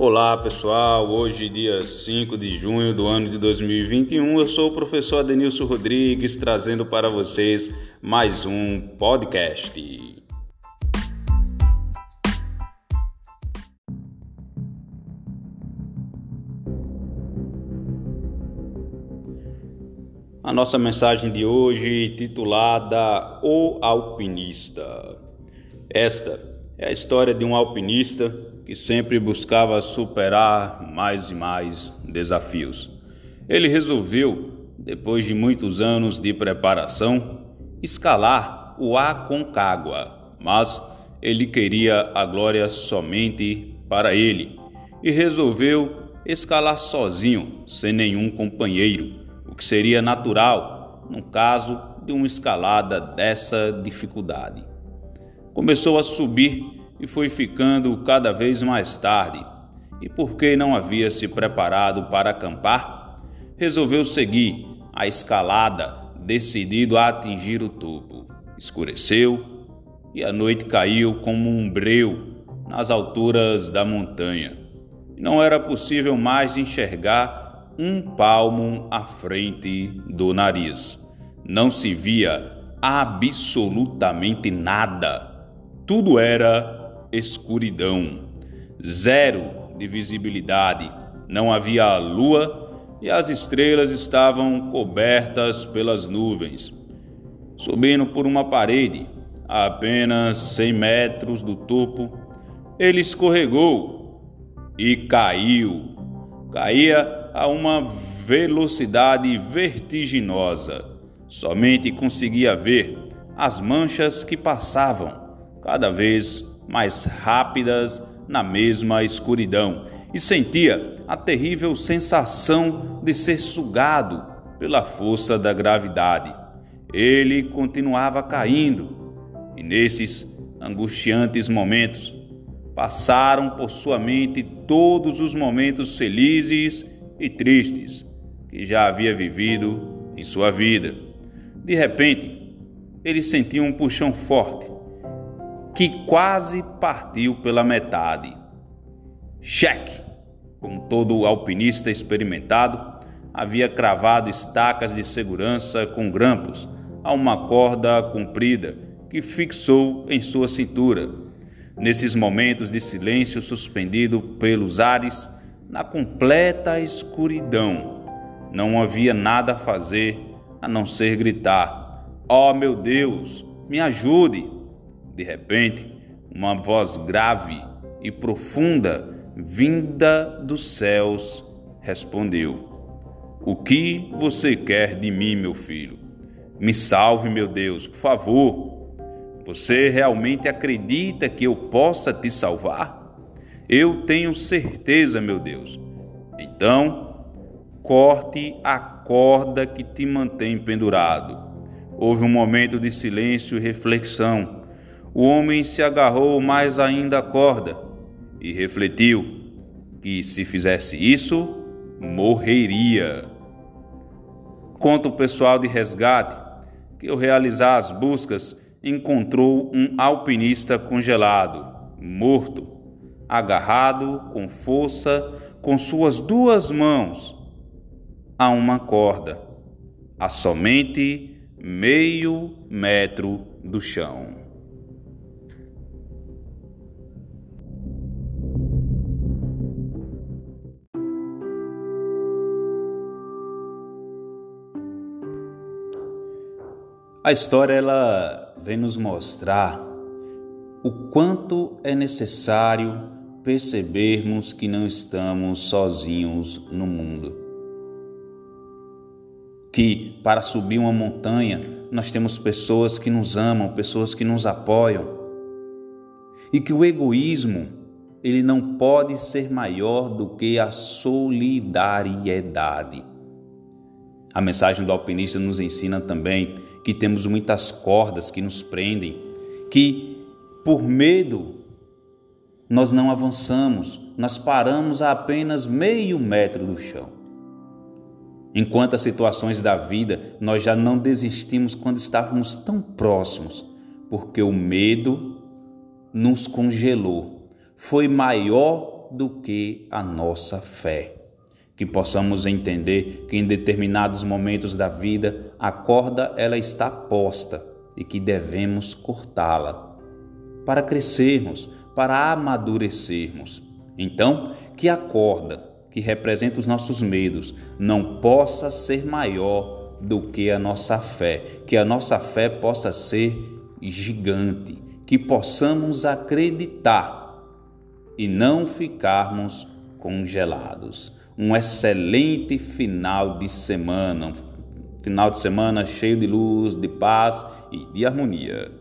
Olá pessoal, hoje dia 5 de junho do ano de 2021, eu sou o professor Adenilson Rodrigues trazendo para vocês mais um podcast. A nossa mensagem de hoje titulada O Alpinista. Esta é a história de um alpinista que sempre buscava superar mais e mais desafios. Ele resolveu, depois de muitos anos de preparação, escalar o Aconcagua, mas ele queria a glória somente para ele e resolveu escalar sozinho, sem nenhum companheiro, o que seria natural no caso de uma escalada dessa dificuldade. Começou a subir e foi ficando cada vez mais tarde. E porque não havia se preparado para acampar, resolveu seguir a escalada, decidido a atingir o topo. Escureceu e a noite caiu como um breu nas alturas da montanha. Não era possível mais enxergar um palmo à frente do nariz. Não se via absolutamente nada. Tudo era escuridão, zero de visibilidade, não havia lua e as estrelas estavam cobertas pelas nuvens. Subindo por uma parede, a apenas 100 metros do topo, ele escorregou e caiu. Caía a uma velocidade vertiginosa. Somente conseguia ver as manchas que passavam cada vez mais rápidas na mesma escuridão e sentia a terrível sensação de ser sugado pela força da gravidade. Ele continuava caindo e nesses angustiantes momentos passaram por sua mente todos os momentos felizes e tristes que já havia vivido em sua vida. De repente, ele sentiu um puxão forte que quase partiu pela metade. Cheque! Como todo alpinista experimentado, havia cravado estacas de segurança com grampos a uma corda comprida que fixou em sua cintura. Nesses momentos de silêncio suspendido pelos ares, na completa escuridão, não havia nada a fazer a não ser gritar: Oh meu Deus, me ajude! De repente, uma voz grave e profunda, vinda dos céus, respondeu: O que você quer de mim, meu filho? Me salve, meu Deus, por favor. Você realmente acredita que eu possa te salvar? Eu tenho certeza, meu Deus. Então, corte a corda que te mantém pendurado. Houve um momento de silêncio e reflexão o homem se agarrou mais ainda à corda e refletiu que, se fizesse isso, morreria. Conta o pessoal de resgate que, ao realizar as buscas, encontrou um alpinista congelado, morto, agarrado com força com suas duas mãos a uma corda, a somente meio metro do chão. A história ela vem nos mostrar o quanto é necessário percebermos que não estamos sozinhos no mundo. Que para subir uma montanha nós temos pessoas que nos amam, pessoas que nos apoiam. E que o egoísmo ele não pode ser maior do que a solidariedade. A mensagem do alpinista nos ensina também que temos muitas cordas que nos prendem, que por medo nós não avançamos, nós paramos a apenas meio metro do chão. Em quantas situações da vida nós já não desistimos quando estávamos tão próximos, porque o medo nos congelou, foi maior do que a nossa fé. Que possamos entender que em determinados momentos da vida a corda ela está posta e que devemos cortá-la para crescermos, para amadurecermos. Então, que a corda que representa os nossos medos não possa ser maior do que a nossa fé, que a nossa fé possa ser gigante, que possamos acreditar e não ficarmos congelados. Um excelente final de semana, final de semana cheio de luz, de paz e de harmonia.